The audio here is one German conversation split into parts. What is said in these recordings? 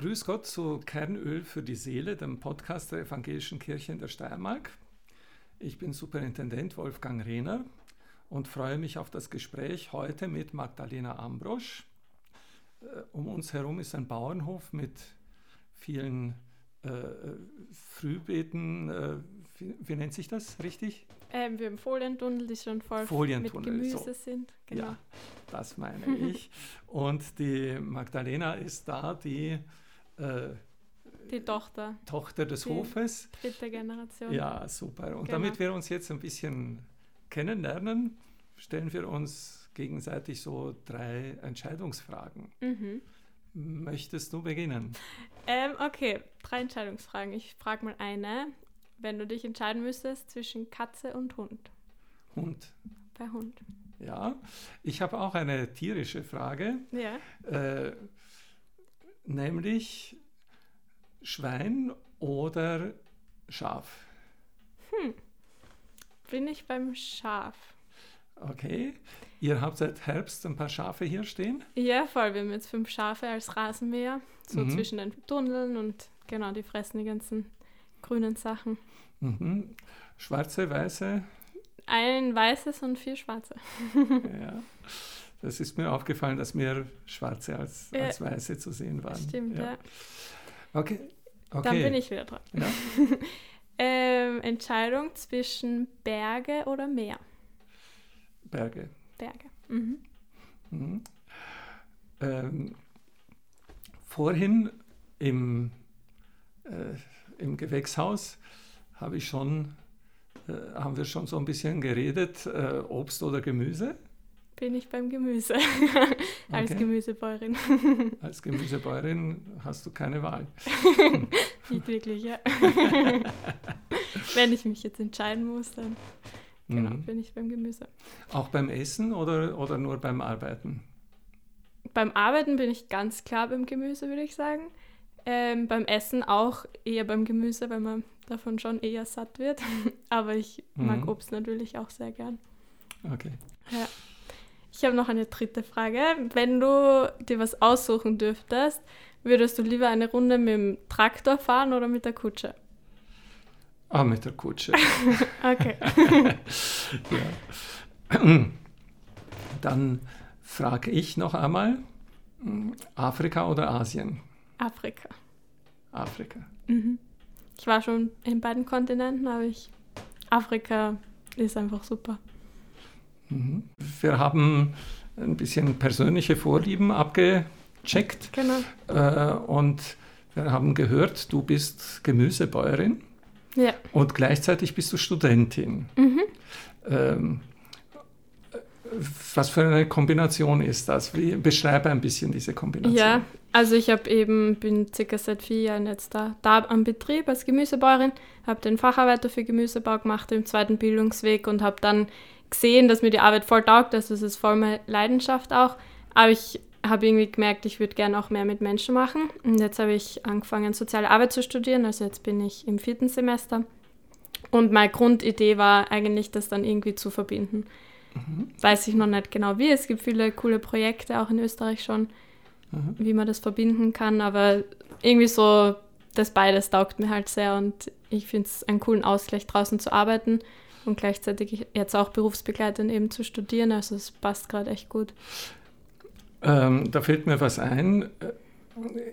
Grüß Gott zu Kernöl für die Seele, dem Podcast der Evangelischen Kirche in der Steiermark. Ich bin Superintendent Wolfgang Rehner und freue mich auf das Gespräch heute mit Magdalena Ambrosch. Äh, um uns herum ist ein Bauernhof mit vielen äh, Frühbeeten. Äh, wie, wie, nennt sich das richtig? Ähm, wir haben Folientunnel, die schon voll mit Gemüse so. sind. Genau. Ja, das meine ich. und die Magdalena ist da, die äh, die Tochter. Tochter des die Hofes. Dritte Generation. Ja, super. Und genau. damit wir uns jetzt ein bisschen kennenlernen, stellen wir uns gegenseitig so drei Entscheidungsfragen. Mhm. Möchtest du beginnen? Ähm, okay, drei Entscheidungsfragen. Ich frage mal eine. Wenn du dich entscheiden müsstest zwischen Katze und Hund. Hund. Bei Hund. Ja, ich habe auch eine tierische Frage. Ja. Äh, nämlich Schwein oder Schaf? Hm. Bin ich beim Schaf. Okay. Ihr habt seit Herbst ein paar Schafe hier stehen? Ja, voll. Wir haben jetzt fünf Schafe als Rasenmäher, so mhm. zwischen den Tunneln und genau, die fressen die ganzen grünen Sachen. Mhm. Schwarze, weiße? Ein weißes und vier schwarze. ja. Das ist mir aufgefallen, dass mehr Schwarze als, ja. als Weiße zu sehen waren. Stimmt, ja. ja. Okay. okay. Dann bin ich wieder dran. Ja. ähm, Entscheidung zwischen Berge oder Meer? Berge. Berge. Mhm. Mhm. Ähm, vorhin im, äh, im Gewächshaus habe ich schon, äh, haben wir schon so ein bisschen geredet, äh, Obst oder Gemüse bin ich beim Gemüse. Als okay. Gemüsebäuerin. Als Gemüsebäuerin hast du keine Wahl. Nicht wirklich, ja. Wenn ich mich jetzt entscheiden muss, dann genau, mhm. bin ich beim Gemüse. Auch beim Essen oder, oder nur beim Arbeiten? Beim Arbeiten bin ich ganz klar beim Gemüse, würde ich sagen. Ähm, beim Essen auch eher beim Gemüse, weil man davon schon eher satt wird. Aber ich mag mhm. Obst natürlich auch sehr gern. Okay. Ja. Ich habe noch eine dritte Frage. Wenn du dir was aussuchen dürftest, würdest du lieber eine Runde mit dem Traktor fahren oder mit der Kutsche? Ah, mit der Kutsche. okay. ja. Dann frage ich noch einmal, Afrika oder Asien? Afrika. Afrika. Mhm. Ich war schon in beiden Kontinenten, aber ich, Afrika ist einfach super. Mhm. Wir haben ein bisschen persönliche Vorlieben abgecheckt. Genau. Äh, und wir haben gehört, du bist Gemüsebäuerin. Ja. Und gleichzeitig bist du Studentin. Mhm. Ähm, was für eine Kombination ist das? Wie, beschreibe ein bisschen diese Kombination. Ja, also ich habe eben, bin circa seit vier Jahren jetzt da, da am Betrieb als Gemüsebäuerin, habe den Facharbeiter für Gemüsebau gemacht im zweiten Bildungsweg und habe dann gesehen, dass mir die Arbeit voll taugt, also es ist voll meine Leidenschaft auch. Aber ich habe irgendwie gemerkt, ich würde gerne auch mehr mit Menschen machen. Und jetzt habe ich angefangen, soziale Arbeit zu studieren. Also jetzt bin ich im vierten Semester. Und meine Grundidee war eigentlich, das dann irgendwie zu verbinden. Mhm. Weiß ich noch nicht genau wie. Es gibt viele coole Projekte, auch in Österreich schon, mhm. wie man das verbinden kann. Aber irgendwie so, das beides taugt mir halt sehr. Und ich finde es einen coolen Ausgleich, draußen zu arbeiten und gleichzeitig jetzt auch berufsbegleitend eben zu studieren. Also es passt gerade echt gut. Ähm, da fällt mir was ein.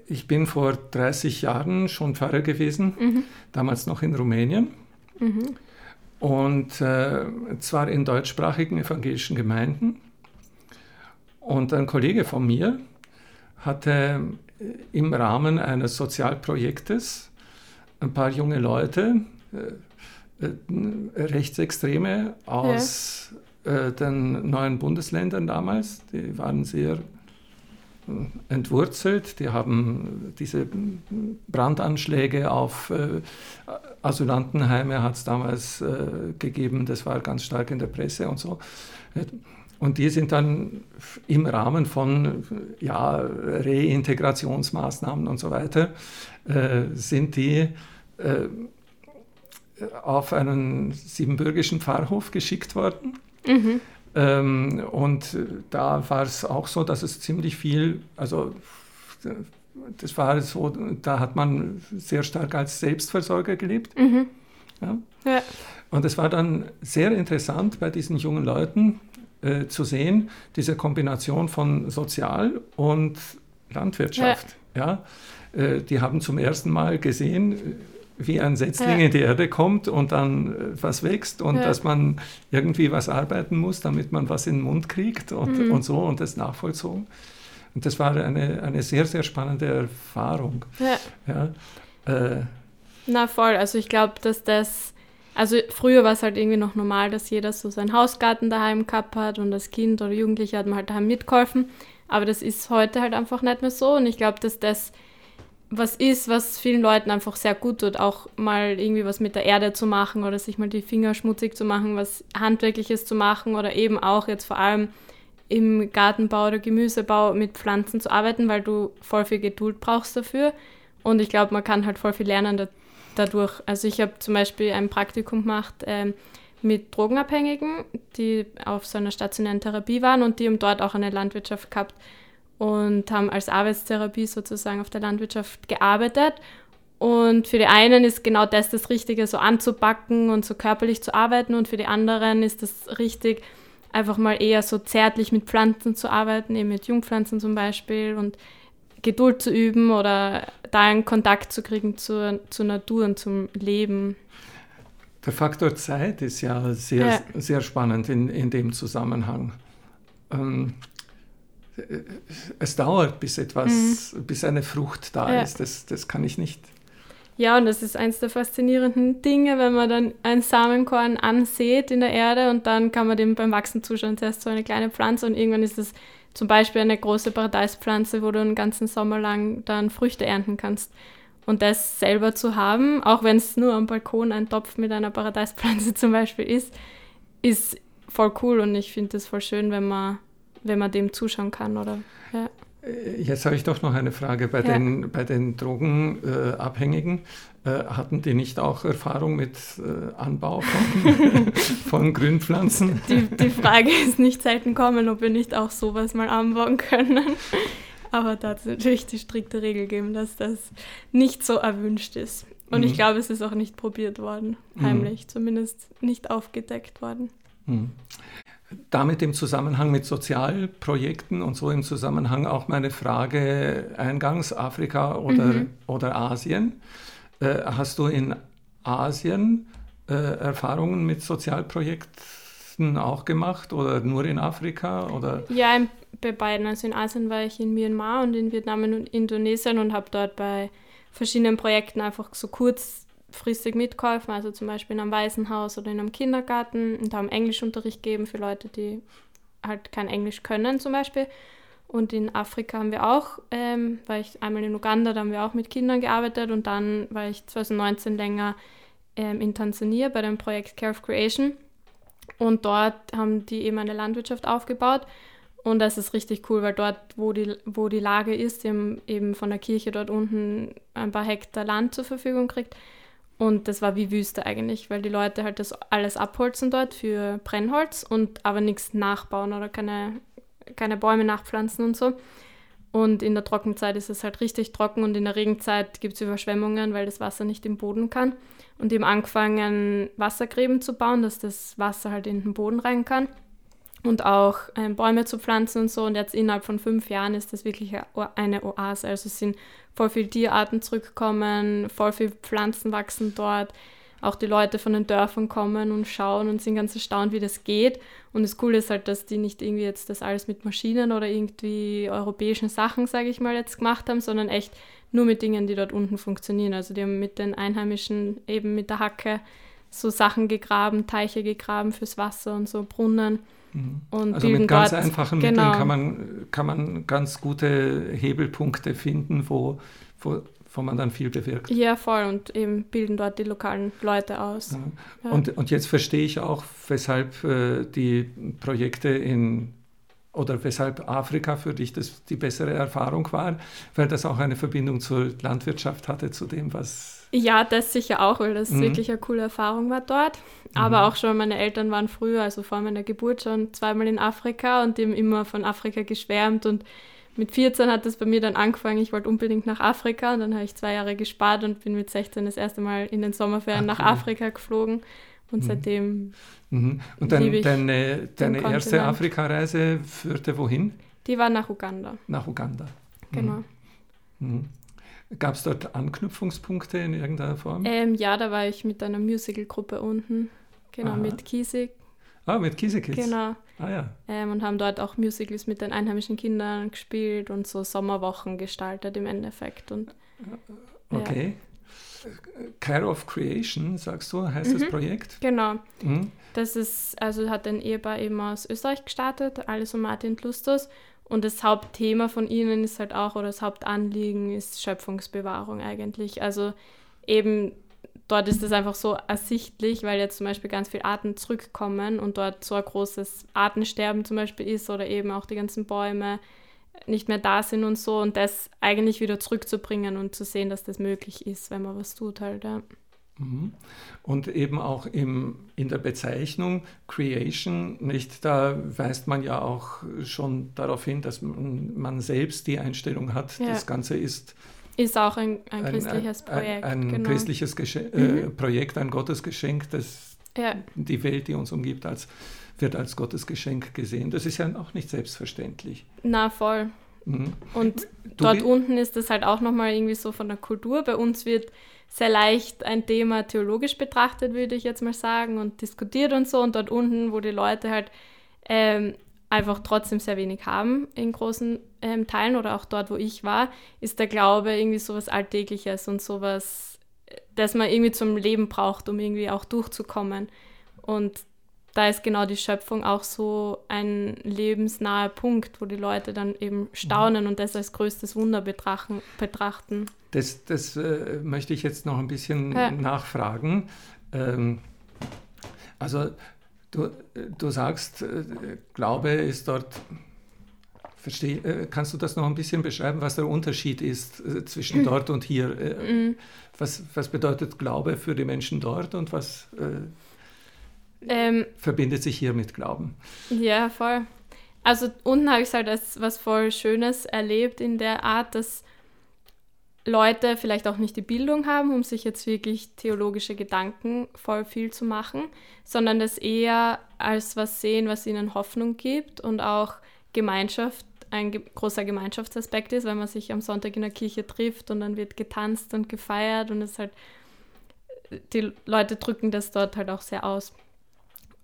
Ich bin vor 30 Jahren schon Pfarrer gewesen, mhm. damals noch in Rumänien. Mhm. Und äh, zwar in deutschsprachigen evangelischen Gemeinden. Und ein Kollege von mir hatte im Rahmen eines Sozialprojektes ein paar junge Leute, äh, äh, Rechtsextreme aus ja. äh, den neuen Bundesländern damals. Die waren sehr äh, entwurzelt. Die haben diese Brandanschläge auf äh, Asylantenheime hat es damals äh, gegeben. Das war ganz stark in der Presse und so. und die sind dann im Rahmen von ja, Reintegrationsmaßnahmen und so weiter, äh, sind die äh, auf einen siebenbürgischen Pfarrhof geschickt worden. Mhm. Ähm, und da war es auch so, dass es ziemlich viel, also das war so, da hat man sehr stark als Selbstversorger gelebt. Mhm. Ja. ja. Und es war dann sehr interessant bei diesen jungen Leuten äh, zu sehen, diese Kombination von Sozial- und Landwirtschaft. Ja. ja. Äh, die haben zum ersten Mal gesehen, wie ein Setzling ja. in die Erde kommt und dann äh, was wächst und ja. dass man irgendwie was arbeiten muss, damit man was in den Mund kriegt und, mhm. und so und das nachvollzogen. Und das war eine, eine sehr, sehr spannende Erfahrung. Ja. ja äh, Na voll, also ich glaube, dass das, also früher war es halt irgendwie noch normal, dass jeder so seinen Hausgarten daheim gehabt hat und als Kind oder Jugendlicher hat man halt daheim mitgeholfen. Aber das ist heute halt einfach nicht mehr so und ich glaube, dass das was ist, was vielen Leuten einfach sehr gut tut, auch mal irgendwie was mit der Erde zu machen oder sich mal die Finger schmutzig zu machen, was Handwerkliches zu machen oder eben auch jetzt vor allem im Gartenbau oder Gemüsebau mit Pflanzen zu arbeiten, weil du voll viel Geduld brauchst dafür. Und ich glaube, man kann halt voll viel lernen da, dadurch. Also ich habe zum Beispiel ein Praktikum gemacht ähm, mit Drogenabhängigen, die auf so einer stationären Therapie waren und die haben dort auch eine Landwirtschaft gehabt und haben als Arbeitstherapie sozusagen auf der Landwirtschaft gearbeitet. Und für die einen ist genau das das Richtige, so anzupacken und so körperlich zu arbeiten. Und für die anderen ist das richtig, einfach mal eher so zärtlich mit Pflanzen zu arbeiten, eben mit Jungpflanzen zum Beispiel und Geduld zu üben oder da einen Kontakt zu kriegen zur, zur Natur und zum Leben. Der Faktor Zeit ist ja sehr, ja. sehr spannend in, in dem Zusammenhang. Ähm, es dauert, bis etwas, mhm. bis eine Frucht da ja. ist. Das, das kann ich nicht. Ja, und das ist eines der faszinierenden Dinge, wenn man dann ein Samenkorn ansät in der Erde und dann kann man dem beim Wachsen zuschauen. Zuerst so eine kleine Pflanze und irgendwann ist es zum Beispiel eine große Paradeispflanze, wo du einen ganzen Sommer lang dann Früchte ernten kannst. Und das selber zu haben, auch wenn es nur am Balkon ein Topf mit einer Paradeispflanze zum Beispiel ist, ist voll cool und ich finde das voll schön, wenn man wenn man dem zuschauen kann, oder? Ja. Äh, jetzt habe ich doch noch eine Frage. Bei, ja. den, bei den Drogenabhängigen, äh, äh, hatten die nicht auch Erfahrung mit äh, Anbau von, von Grünpflanzen? Die, die, Frage ist nicht selten kommen, ob wir nicht auch sowas mal anbauen können. Aber da hat es natürlich die strikte Regel gegeben, dass das nicht so erwünscht ist. Und mhm. ich glaube, es ist auch nicht probiert worden, heimlich, mhm. zumindest nicht aufgedeckt worden. Mhm damit im Zusammenhang mit Sozialprojekten und so im Zusammenhang auch meine Frage eingangs Afrika oder, mhm. oder Asien. Äh, hast du in Asien äh, Erfahrungen mit Sozialprojekten auch gemacht oder nur in Afrika? Oder? Ja, bei beiden. Also in Asien war ich in Myanmar und in Vietnam und Indonesien und habe dort bei verschiedenen Projekten einfach so kurz kurzfristig mitgeholfen, also zum Beispiel in einem Waisenhaus oder in einem Kindergarten und haben Englischunterricht gegeben für Leute, die halt kein Englisch können zum Beispiel. Und in Afrika haben wir auch, ähm, war ich einmal in Uganda, da haben wir auch mit Kindern gearbeitet und dann war ich 2019 länger ähm, in Tansania bei dem Projekt Care of Creation. Und dort haben die eben eine Landwirtschaft aufgebaut. Und das ist richtig cool, weil dort, wo die, wo die Lage ist, eben von der Kirche dort unten ein paar Hektar Land zur Verfügung kriegt, und das war wie Wüste eigentlich, weil die Leute halt das alles abholzen dort für Brennholz und aber nichts nachbauen oder keine, keine Bäume nachpflanzen und so. Und in der Trockenzeit ist es halt richtig trocken und in der Regenzeit gibt es Überschwemmungen, weil das Wasser nicht im Boden kann. Und die haben angefangen, Wassergräben zu bauen, dass das Wasser halt in den Boden rein kann. Und auch ähm, Bäume zu pflanzen und so. Und jetzt innerhalb von fünf Jahren ist das wirklich eine Oase. Also es sind voll viele Tierarten zurückkommen, voll viele Pflanzen wachsen dort. Auch die Leute von den Dörfern kommen und schauen und sind ganz erstaunt, wie das geht. Und das Coole ist halt, dass die nicht irgendwie jetzt das alles mit Maschinen oder irgendwie europäischen Sachen, sage ich mal, jetzt gemacht haben, sondern echt nur mit Dingen, die dort unten funktionieren. Also die haben mit den Einheimischen eben mit der Hacke so Sachen gegraben, Teiche gegraben fürs Wasser und so Brunnen. Mhm. Und also mit ganz einfachen genau. Mitteln kann man, kann man ganz gute Hebelpunkte finden, wo wovon man dann viel bewirkt. Ja, voll. Und eben bilden dort die lokalen Leute aus. Ja. Ja. Und, und jetzt verstehe ich auch, weshalb äh, die Projekte in oder weshalb Afrika für dich das die bessere Erfahrung war, weil das auch eine Verbindung zur Landwirtschaft hatte, zu dem, was. Ja, das sicher auch, weil das mhm. wirklich eine coole Erfahrung war dort. Aber mhm. auch schon, meine Eltern waren früher, also vor meiner Geburt schon zweimal in Afrika und die haben immer von Afrika geschwärmt und mit 14 hat das bei mir dann angefangen, ich wollte unbedingt nach Afrika und dann habe ich zwei Jahre gespart und bin mit 16 das erste Mal in den Sommerferien okay. nach Afrika geflogen und mhm. seitdem. Mhm. Und dann deine, deine erste Afrikareise führte wohin? Die war nach Uganda. Nach Uganda. Genau. Mhm. Gab es dort Anknüpfungspunkte in irgendeiner Form? Ähm, ja, da war ich mit einer Musicalgruppe unten. Genau, Aha. mit Kiesig. Ah, mit Kiesekids. Genau. Ah, ja. Ähm, und haben dort auch Musicals mit den einheimischen Kindern gespielt und so Sommerwochen gestaltet im Endeffekt. Und, okay. Ja. Care of Creation, sagst du, heißt mhm. das Projekt? Genau. Mhm. Das ist, also hat ein Ehepaar eben aus Österreich gestartet, Alice und Martin Tlustos. Und das Hauptthema von ihnen ist halt auch, oder das Hauptanliegen ist Schöpfungsbewahrung eigentlich. Also eben dort ist es einfach so ersichtlich, weil jetzt zum Beispiel ganz viele Arten zurückkommen und dort so ein großes Artensterben zum Beispiel ist oder eben auch die ganzen Bäume nicht mehr da sind und so und das eigentlich wieder zurückzubringen und zu sehen, dass das möglich ist, wenn man was tut halt. Ja. Mhm. Und eben auch im, in der Bezeichnung Creation, nicht, da weist man ja auch schon darauf hin, dass man, man selbst die Einstellung hat, ja. das Ganze ist ist auch ein, ein christliches Projekt. Ein, ein genau. christliches Gesche äh, mhm. Projekt, ein Gottesgeschenk, das ja. die Welt, die uns umgibt, als, wird als Gottesgeschenk gesehen. Das ist ja auch nicht selbstverständlich. Na, voll. Mhm. Und du dort unten ist das halt auch nochmal irgendwie so von der Kultur. Bei uns wird sehr leicht ein Thema theologisch betrachtet, würde ich jetzt mal sagen, und diskutiert und so. Und dort unten, wo die Leute halt ähm, einfach trotzdem sehr wenig haben in großen ähm, Teilen oder auch dort, wo ich war, ist der Glaube irgendwie sowas Alltägliches und sowas, das man irgendwie zum Leben braucht, um irgendwie auch durchzukommen. Und da ist genau die Schöpfung auch so ein lebensnaher Punkt, wo die Leute dann eben staunen mhm. und das als größtes Wunder betrachten. Das, das äh, möchte ich jetzt noch ein bisschen ja. nachfragen. Ähm, also Du, du sagst, äh, Glaube ist dort, versteh, äh, kannst du das noch ein bisschen beschreiben, was der Unterschied ist äh, zwischen dort und hier? Mhm. Was, was bedeutet Glaube für die Menschen dort und was ähm, verbindet sich hier mit Glauben? Ja, voll. Also unten habe ich es halt als was voll Schönes erlebt in der Art, dass Leute vielleicht auch nicht die Bildung haben, um sich jetzt wirklich theologische Gedanken voll viel zu machen, sondern das eher als was sehen, was ihnen Hoffnung gibt und auch Gemeinschaft ein großer Gemeinschaftsaspekt ist, wenn man sich am Sonntag in der Kirche trifft und dann wird getanzt und gefeiert und es halt die Leute drücken das dort halt auch sehr aus.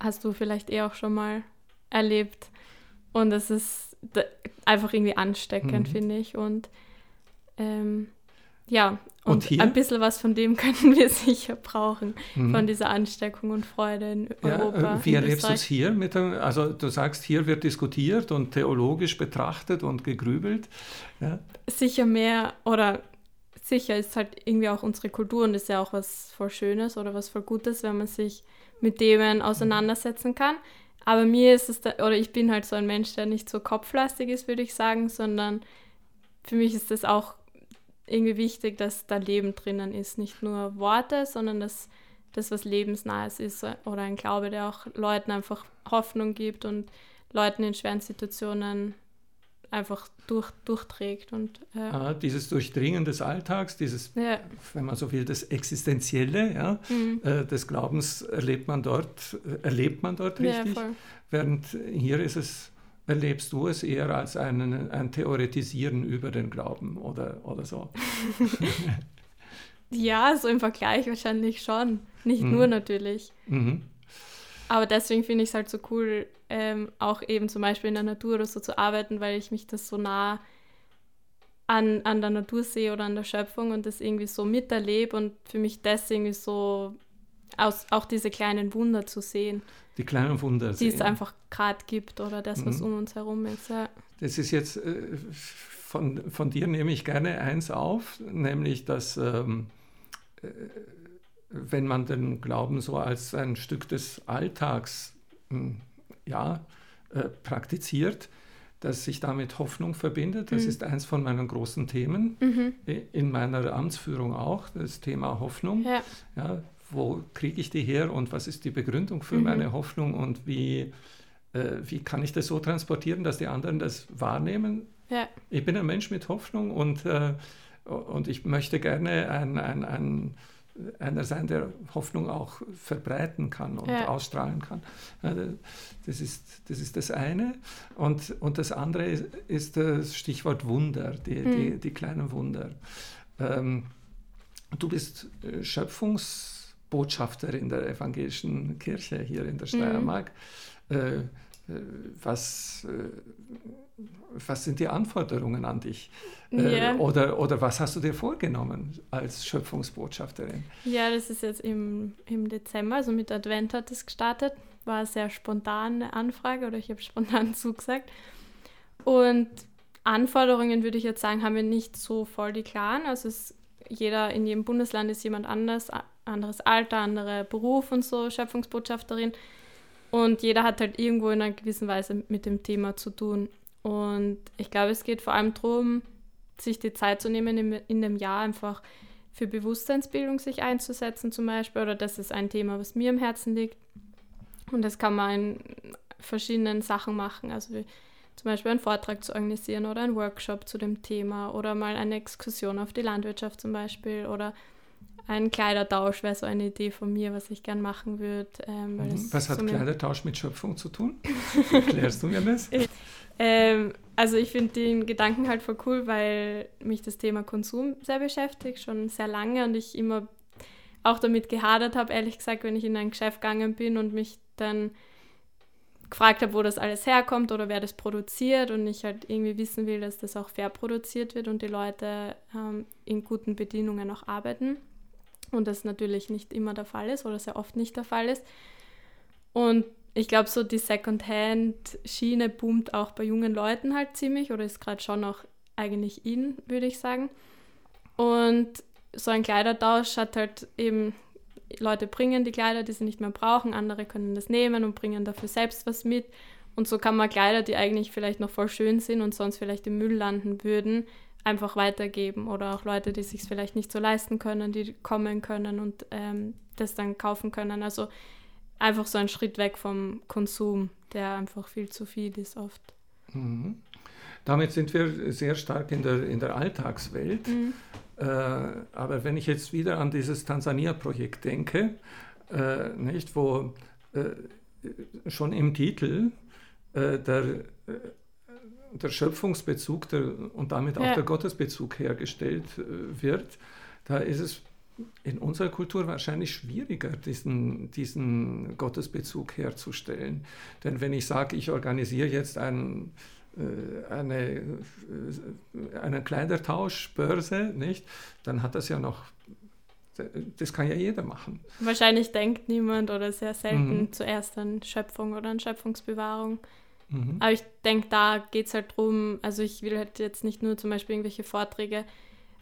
Hast du vielleicht eh auch schon mal erlebt und es ist einfach irgendwie ansteckend, mhm. finde ich und ähm, ja, und, und ein bisschen was von dem könnten wir sicher brauchen, mhm. von dieser Ansteckung und Freude in Europa. Ja, äh, wie erlebst du es hier? Mit dem, also du sagst, hier wird diskutiert und theologisch betrachtet und gegrübelt. Ja. Sicher mehr oder sicher ist halt irgendwie auch unsere Kultur und ist ja auch was voll Schönes oder was voll Gutes, wenn man sich mit Themen auseinandersetzen kann. Aber mir ist es, da, oder ich bin halt so ein Mensch, der nicht so kopflastig ist, würde ich sagen, sondern für mich ist das auch irgendwie wichtig, dass da Leben drinnen ist. Nicht nur Worte, sondern dass das was Lebensnahes ist oder ein Glaube, der auch Leuten einfach Hoffnung gibt und Leuten in schweren Situationen einfach durch, durchträgt. Und, äh, ah, dieses Durchdringen des Alltags, dieses, ja. wenn man so will, das Existenzielle ja, mhm. äh, des Glaubens erlebt man dort, äh, erlebt man dort richtig. Ja, Während hier ist es erlebst du es eher als einen, ein Theoretisieren über den Glauben oder, oder so? ja, so im Vergleich wahrscheinlich schon. Nicht mhm. nur natürlich. Mhm. Aber deswegen finde ich es halt so cool, ähm, auch eben zum Beispiel in der Natur oder so zu arbeiten, weil ich mich das so nah an, an der Natur sehe oder an der Schöpfung und das irgendwie so miterlebe und für mich das irgendwie so aus, auch diese kleinen Wunder zu sehen die kleinen Wunder Die es einfach gerade gibt oder das, was mhm. um uns herum ist. Ja. das ist jetzt, äh, von, von dir nehme ich gerne eins auf, nämlich dass ähm, äh, wenn man den Glauben so als ein Stück des Alltags hm, ja, äh, praktiziert, dass sich damit Hoffnung verbindet. Das mhm. ist eins von meinen großen Themen, mhm. in meiner Amtsführung auch, das Thema Hoffnung. Ja. ja wo kriege ich die her und was ist die Begründung für mhm. meine Hoffnung und wie, äh, wie kann ich das so transportieren, dass die anderen das wahrnehmen? Ja. Ich bin ein Mensch mit Hoffnung und, äh, und ich möchte gerne ein, ein, ein einer sein, der Hoffnung auch verbreiten kann und ja. ausstrahlen kann. Das ist, das ist das eine. Und, und das andere ist, ist das Stichwort Wunder, die, mhm. die, die, kleinen Wunder. Ähm, du bist äh, Schöpfungsbotschafterin der evangelischen Kirche hier in der mhm. Steiermark. Mhm. Was, äh, was sind die Anforderungen an dich? Yeah. Oder, oder was hast du dir vorgenommen als Schöpfungsbotschafterin? Ja, das ist jetzt im, im Dezember, also mit Advent hat es gestartet. War eine sehr spontane Anfrage oder ich habe spontan zugesagt. Und Anforderungen würde ich jetzt sagen, haben wir nicht so voll die klaren. Also es, jeder in jedem Bundesland ist jemand anders, anderes Alter, anderer Beruf und so, Schöpfungsbotschafterin. Und jeder hat halt irgendwo in einer gewissen Weise mit dem Thema zu tun. Und ich glaube, es geht vor allem darum, sich die Zeit zu nehmen, in, in dem Jahr einfach für Bewusstseinsbildung sich einzusetzen zum Beispiel. Oder das ist ein Thema, was mir am Herzen liegt. Und das kann man in verschiedenen Sachen machen. Also wie zum Beispiel einen Vortrag zu organisieren oder einen Workshop zu dem Thema oder mal eine Exkursion auf die Landwirtschaft zum Beispiel oder ein Kleidertausch wäre so eine Idee von mir, was ich gern machen würde. Ähm, mhm. was hat so Kleidertausch mit Schöpfung zu tun? Erklärst du mir das? ähm, also ich finde den Gedanken halt voll cool, weil mich das Thema Konsum sehr beschäftigt, schon sehr lange und ich immer auch damit gehadert habe, ehrlich gesagt, wenn ich in ein Geschäft gegangen bin und mich dann gefragt habe, wo das alles herkommt oder wer das produziert und ich halt irgendwie wissen will, dass das auch fair produziert wird und die Leute ähm, in guten Bedingungen auch arbeiten und das natürlich nicht immer der Fall ist oder sehr oft nicht der Fall ist. Und ich glaube, so die Secondhand-Schiene boomt auch bei jungen Leuten halt ziemlich oder ist gerade schon auch eigentlich in, würde ich sagen. Und so ein Kleidertausch hat halt eben, Leute bringen die Kleider, die sie nicht mehr brauchen, andere können das nehmen und bringen dafür selbst was mit. Und so kann man Kleider, die eigentlich vielleicht noch voll schön sind und sonst vielleicht im Müll landen würden, einfach weitergeben oder auch Leute, die sich vielleicht nicht so leisten können, die kommen können und ähm, das dann kaufen können. Also einfach so ein Schritt weg vom Konsum, der einfach viel zu viel ist oft. Mhm. Damit sind wir sehr stark in der, in der Alltagswelt. Mhm. Äh, aber wenn ich jetzt wieder an dieses Tansania-Projekt denke, äh, nicht, wo äh, schon im Titel äh, der äh, der Schöpfungsbezug der, und damit auch ja. der Gottesbezug hergestellt äh, wird, da ist es in unserer Kultur wahrscheinlich schwieriger, diesen, diesen Gottesbezug herzustellen. Denn wenn ich sage, ich organisiere jetzt ein, äh, eine, äh, eine Kleidertauschbörse, nicht, dann hat das ja noch das kann ja jeder machen. Wahrscheinlich denkt niemand oder sehr selten mhm. zuerst an Schöpfung oder an Schöpfungsbewahrung. Mhm. Aber ich denke, da geht es halt darum, also ich will halt jetzt nicht nur zum Beispiel irgendwelche Vorträge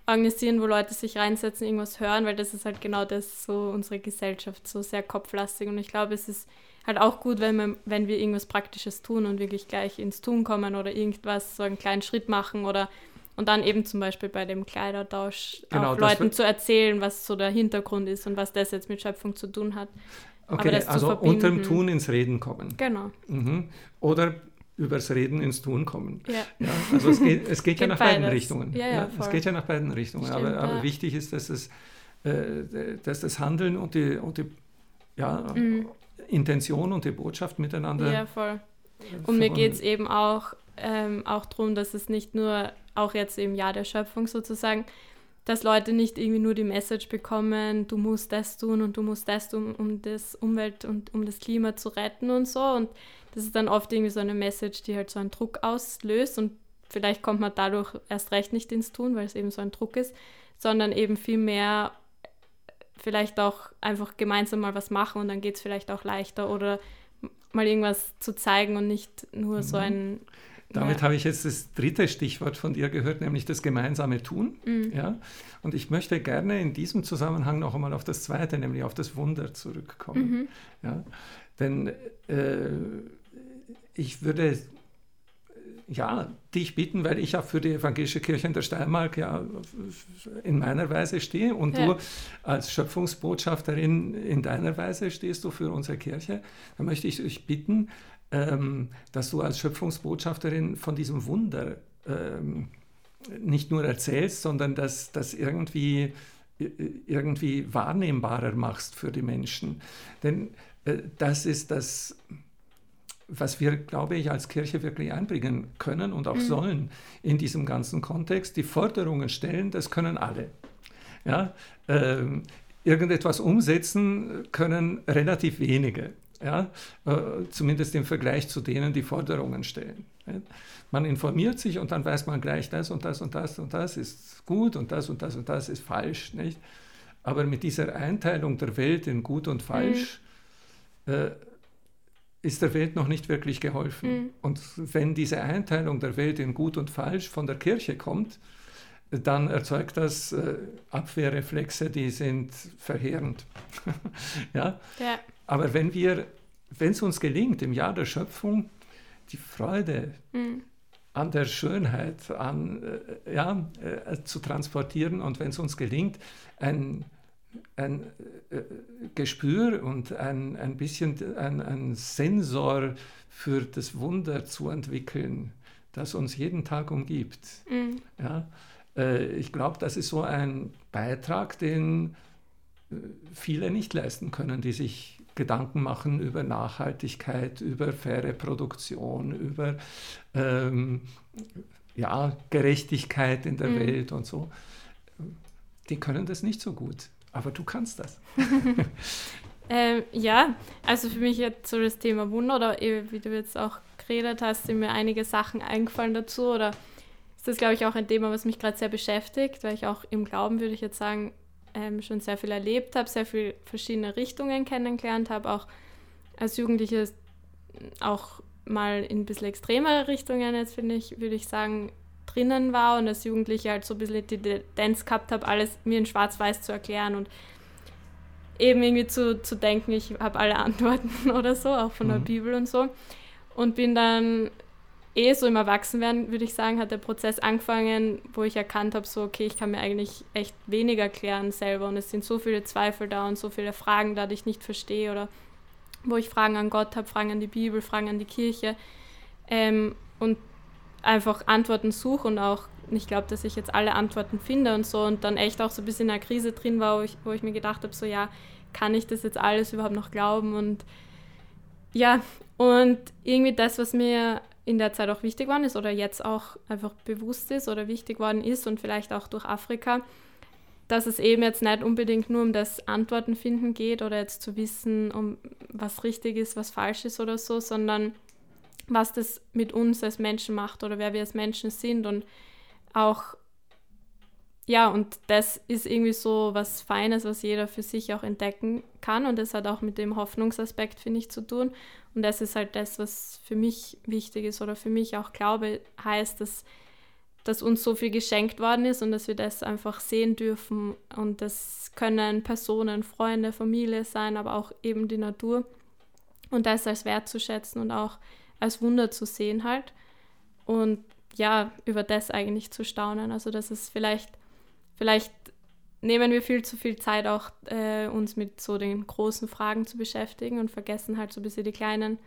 organisieren, wo Leute sich reinsetzen, irgendwas hören, weil das ist halt genau das, so unsere Gesellschaft, so sehr kopflastig. Und ich glaube, es ist halt auch gut, wenn, wir, wenn wir irgendwas Praktisches tun und wirklich gleich ins Tun kommen oder irgendwas, so einen kleinen Schritt machen oder und dann eben zum Beispiel bei dem Kleidertausch genau, Leuten zu erzählen, was so der Hintergrund ist und was das jetzt mit Schöpfung zu tun hat. Okay, also unter dem Tun ins Reden kommen. Genau. Mhm. Oder übers Reden ins Tun kommen. Ja. ja also es geht, es geht, geht ja nach beides. beiden Richtungen. Ja, ja, ja es geht ja nach beiden Richtungen. Stimmt, aber, aber wichtig ist, dass, es, äh, dass das Handeln und die, und die ja, mhm. Intention und die Botschaft miteinander. Ja, voll. Und mir geht es eben auch, ähm, auch darum, dass es nicht nur, auch jetzt im Jahr der Schöpfung sozusagen, dass Leute nicht irgendwie nur die Message bekommen, du musst das tun und du musst das tun, um das Umwelt und um das Klima zu retten und so. Und das ist dann oft irgendwie so eine Message, die halt so einen Druck auslöst und vielleicht kommt man dadurch erst recht nicht ins Tun, weil es eben so ein Druck ist, sondern eben viel mehr vielleicht auch einfach gemeinsam mal was machen und dann geht es vielleicht auch leichter oder mal irgendwas zu zeigen und nicht nur mhm. so ein Damit ja. habe ich jetzt das dritte Stichwort von dir gehört, nämlich das gemeinsame Tun. Mhm. Ja? Und ich möchte gerne in diesem Zusammenhang noch einmal auf das zweite, nämlich auf das Wunder zurückkommen. Mhm. Ja? Denn äh, ich würde ja, dich bitten, weil ich ja für die evangelische Kirche in der Steiermark ja in meiner Weise stehe und ja. du als Schöpfungsbotschafterin in deiner Weise stehst du für unsere Kirche. Dann möchte ich dich bitten, ähm, dass du als Schöpfungsbotschafterin von diesem Wunder ähm, nicht nur erzählst, sondern dass das irgendwie, irgendwie wahrnehmbarer machst für die Menschen. Denn äh, das ist das was wir, glaube ich, als Kirche wirklich einbringen können und auch mhm. sollen in diesem ganzen Kontext. Die Forderungen stellen, das können alle. Ja? Ähm, irgendetwas umsetzen können relativ wenige. Ja? Äh, zumindest im Vergleich zu denen, die Forderungen stellen. Ja? Man informiert sich und dann weiß man gleich, das und das und das und das ist gut und das und das und das ist falsch. Nicht? Aber mit dieser Einteilung der Welt in gut und falsch mhm. äh, ist der Welt noch nicht wirklich geholfen. Mhm. Und wenn diese Einteilung der Welt in gut und falsch von der Kirche kommt, dann erzeugt das äh, Abwehrreflexe, die sind verheerend. ja? ja? Aber wenn wir, wenn es uns gelingt, im Jahr der Schöpfung die Freude mhm. an der Schönheit an, äh, ja, äh, zu transportieren und wenn es uns gelingt, ein ein äh, Gespür und ein, ein bisschen ein, ein Sensor für das Wunder zu entwickeln, das uns jeden Tag umgibt. Mhm. Ja, äh, ich glaube, das ist so ein Beitrag, den äh, viele nicht leisten können, die sich Gedanken machen über Nachhaltigkeit, über faire Produktion, über ähm, ja, Gerechtigkeit in der mhm. Welt und so. Die können das nicht so gut. Aber du kannst das. ähm, ja, also für mich jetzt so das Thema Wunder oder wie du jetzt auch geredet hast, sind mir einige Sachen eingefallen dazu oder ist das, glaube ich, auch ein Thema, was mich gerade sehr beschäftigt, weil ich auch im Glauben, würde ich jetzt sagen, ähm, schon sehr viel erlebt habe, sehr viele verschiedene Richtungen kennengelernt habe, auch als Jugendliche auch mal in ein bisschen extremere Richtungen jetzt, finde ich, würde ich sagen, drinnen war und als Jugendliche halt so ein bisschen die Tendenz gehabt habe, alles mir in Schwarz-Weiß zu erklären und eben irgendwie zu, zu denken, ich habe alle Antworten oder so, auch von mhm. der Bibel und so. Und bin dann eh so im Erwachsenwerden, würde ich sagen, hat der Prozess angefangen, wo ich erkannt habe, so, okay, ich kann mir eigentlich echt weniger erklären selber und es sind so viele Zweifel da und so viele Fragen da, die ich nicht verstehe oder wo ich Fragen an Gott habe, Fragen an die Bibel, Fragen an die Kirche. Ähm, und einfach Antworten suche und auch nicht glaube, dass ich jetzt alle Antworten finde und so und dann echt auch so ein bisschen in einer Krise drin war, wo ich, wo ich mir gedacht habe, so ja, kann ich das jetzt alles überhaupt noch glauben und ja, und irgendwie das, was mir in der Zeit auch wichtig geworden ist oder jetzt auch einfach bewusst ist oder wichtig geworden ist und vielleicht auch durch Afrika, dass es eben jetzt nicht unbedingt nur um das Antworten finden geht oder jetzt zu wissen, um was richtig ist, was falsch ist oder so, sondern was das mit uns als Menschen macht oder wer wir als Menschen sind und auch ja, und das ist irgendwie so was Feines, was jeder für sich auch entdecken kann. Und das hat auch mit dem Hoffnungsaspekt, finde ich, zu tun. Und das ist halt das, was für mich wichtig ist oder für mich auch Glaube heißt, dass, dass uns so viel geschenkt worden ist und dass wir das einfach sehen dürfen. Und das können Personen, Freunde, Familie sein, aber auch eben die Natur. Und das als Wert zu schätzen und auch als Wunder zu sehen halt. Und ja, über das eigentlich zu staunen. Also das ist vielleicht, vielleicht nehmen wir viel zu viel Zeit auch, äh, uns mit so den großen Fragen zu beschäftigen und vergessen halt so ein bisschen die kleinen,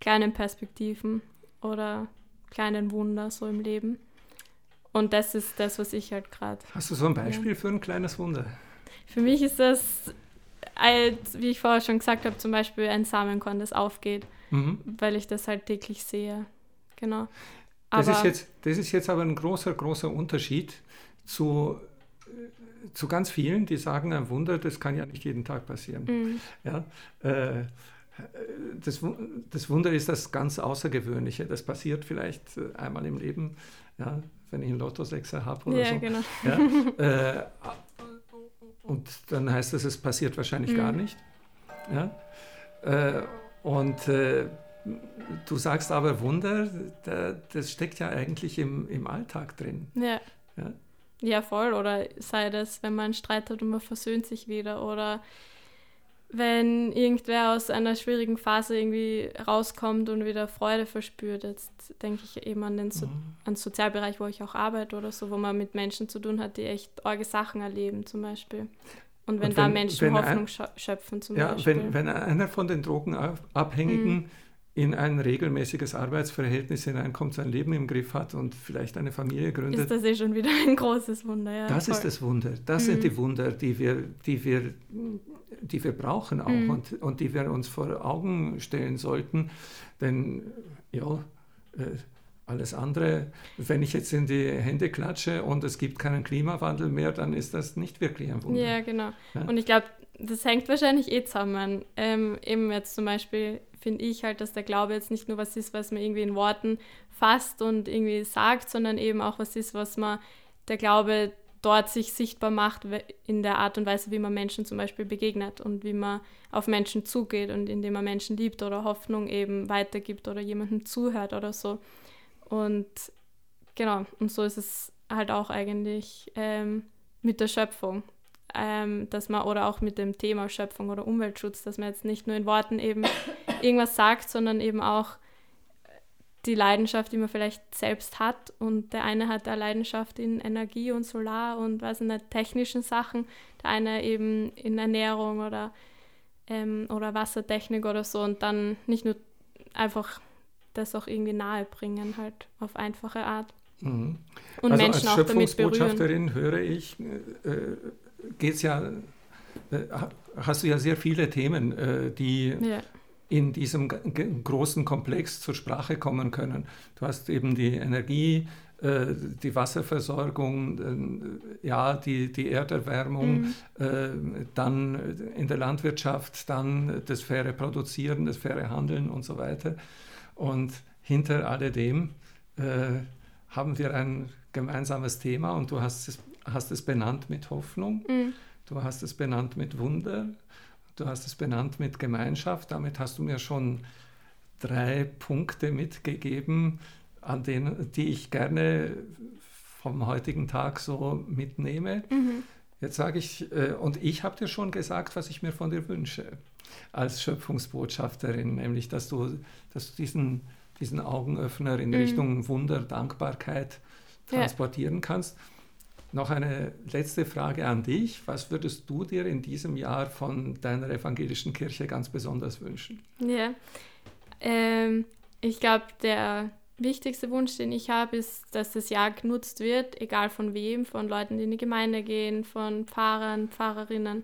kleinen Perspektiven oder kleinen Wunder so im Leben. Und das ist das, was ich halt gerade. Hast du so ein Beispiel ja. für ein kleines Wunder? Für mich ist das, wie ich vorher schon gesagt habe, zum Beispiel ein Samenkorn, das aufgeht mhm. weil ich das halt täglich sehe. Genau. Aber das, ist jetzt, das ist jetzt aber ein großer, großer Unterschied zu, zu ganz vielen, die sagen, ein Wunder, das kann ja nicht jeden Tag passieren. Mhm. Ja, äh, das, das, Wunder ist das ganz Außergewöhnliche. Das passiert vielleicht äh, einmal im Leben, ja, wenn ich einen Lotto-Sechser habe oder ja, so. Genau. Ja, äh, und dann heißt das, es passiert wahrscheinlich mhm. gar nicht. Ja? Äh, und äh, du sagst aber Wunder, das steckt ja eigentlich im, im Alltag drin. Ja. ja. Ja, voll. Oder sei das, wenn man einen Streit hat und man versöhnt sich wieder. Oder wenn irgendwer aus einer schwierigen Phase irgendwie rauskommt und wieder Freude verspürt. Jetzt denke ich eben an den, so mhm. an den Sozialbereich, wo ich auch arbeite oder so, wo man mit Menschen zu tun hat, die echt arge Sachen erleben zum Beispiel. Und wenn, und wenn da Menschen wenn Hoffnung ein, schöpfen zum ja, Beispiel. Wenn, wenn einer von den Drogenabhängigen mhm in ein regelmäßiges Arbeitsverhältnis hineinkommt, sein Leben im Griff hat und vielleicht eine Familie gründet. Ist das eh schon wieder ein großes Wunder, ja. Das voll. ist das Wunder. Das mhm. sind die Wunder, die wir, die wir, die wir brauchen auch mhm. und, und die wir uns vor Augen stellen sollten. Denn ja, äh, alles andere, wenn ich jetzt in die Hände klatsche und es gibt keinen Klimawandel mehr, dann ist das nicht wirklich ein Wunder. Ja, genau. Ja? Und ich glaube, das hängt wahrscheinlich eh zusammen. Ähm, eben jetzt zum Beispiel finde ich halt, dass der Glaube jetzt nicht nur was ist, was man irgendwie in Worten fasst und irgendwie sagt, sondern eben auch was ist, was man der Glaube dort sich sichtbar macht in der Art und Weise, wie man Menschen zum Beispiel begegnet und wie man auf Menschen zugeht und indem man Menschen liebt oder Hoffnung eben weitergibt oder jemandem zuhört oder so. Und genau, und so ist es halt auch eigentlich ähm, mit der Schöpfung ähm, dass man oder auch mit dem Thema Schöpfung oder Umweltschutz, dass man jetzt nicht nur in Worten eben irgendwas sagt, sondern eben auch die Leidenschaft, die man vielleicht selbst hat. Und der eine hat eine Leidenschaft in Energie und Solar und was in der technischen Sachen, der eine eben in Ernährung oder, ähm, oder Wassertechnik oder so. Und dann nicht nur einfach das auch irgendwie nahe bringen, halt auf einfache Art. Mhm. Und also Menschen als auch damit berühren. höre ich, äh, geht es ja, äh, hast du ja sehr viele Themen, äh, die ja. in diesem großen Komplex zur Sprache kommen können. Du hast eben die Energie, äh, die Wasserversorgung, ja, die, die Erderwärmung, mhm. dann in der Landwirtschaft, dann das faire Produzieren, das faire Handeln und so weiter. Und hinter alledem äh, haben wir ein gemeinsames Thema und du hast es hast es benannt mit Hoffnung, mhm. du hast es benannt mit Wunder, du hast es benannt mit Gemeinschaft. Damit hast du mir schon drei Punkte mitgegeben, an denen, die ich gerne vom heutigen Tag so mitnehme. Mhm. Jetzt sage ich, äh, und ich habe dir schon gesagt, was ich mir von dir wünsche als Schöpfungsbotschafterin, nämlich dass du, dass du diesen, diesen Augenöffner in mhm. Richtung Wunder, Dankbarkeit transportieren ja. kannst. Noch eine letzte Frage an dich. Was würdest du dir in diesem Jahr von deiner evangelischen Kirche ganz besonders wünschen? Ja, ähm, ich glaube, der wichtigste Wunsch, den ich habe, ist, dass das Jahr genutzt wird, egal von wem, von Leuten, die in die Gemeinde gehen, von Pfarrern, Pfarrerinnen,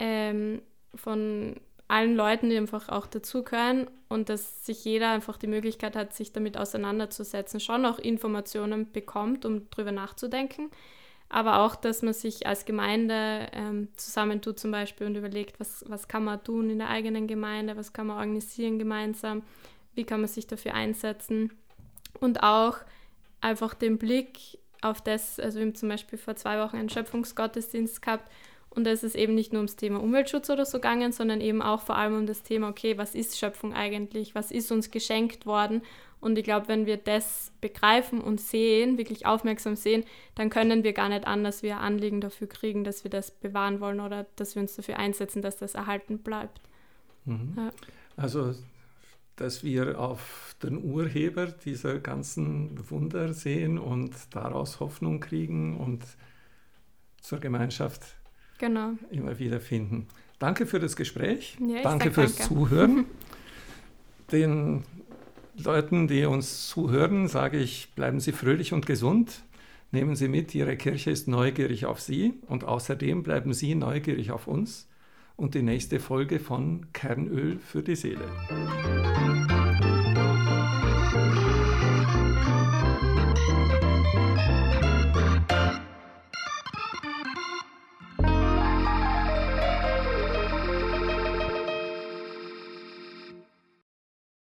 ähm, von allen Leuten, die einfach auch dazugehören und dass sich jeder einfach die Möglichkeit hat, sich damit auseinanderzusetzen, schon auch Informationen bekommt, um darüber nachzudenken aber auch, dass man sich als Gemeinde ähm, zusammentut zum Beispiel und überlegt, was, was kann man tun in der eigenen Gemeinde, was kann man organisieren gemeinsam, wie kann man sich dafür einsetzen. Und auch einfach den Blick auf das, also wir haben zum Beispiel vor zwei Wochen einen Schöpfungsgottesdienst gehabt und es ist eben nicht nur ums Thema Umweltschutz oder so gegangen, sondern eben auch vor allem um das Thema, okay, was ist Schöpfung eigentlich, was ist uns geschenkt worden und ich glaube, wenn wir das begreifen und sehen, wirklich aufmerksam sehen, dann können wir gar nicht anders ein Anliegen dafür kriegen, dass wir das bewahren wollen oder dass wir uns dafür einsetzen, dass das erhalten bleibt. Mhm. Ja. Also, dass wir auf den Urheber dieser ganzen Wunder sehen und daraus Hoffnung kriegen und zur Gemeinschaft genau. immer wieder finden. Danke für das Gespräch. Ja, danke fürs danke. Zuhören. Den Leuten, die uns zuhören, sage ich, bleiben Sie fröhlich und gesund. Nehmen Sie mit, Ihre Kirche ist neugierig auf Sie und außerdem bleiben Sie neugierig auf uns und die nächste Folge von Kernöl für die Seele.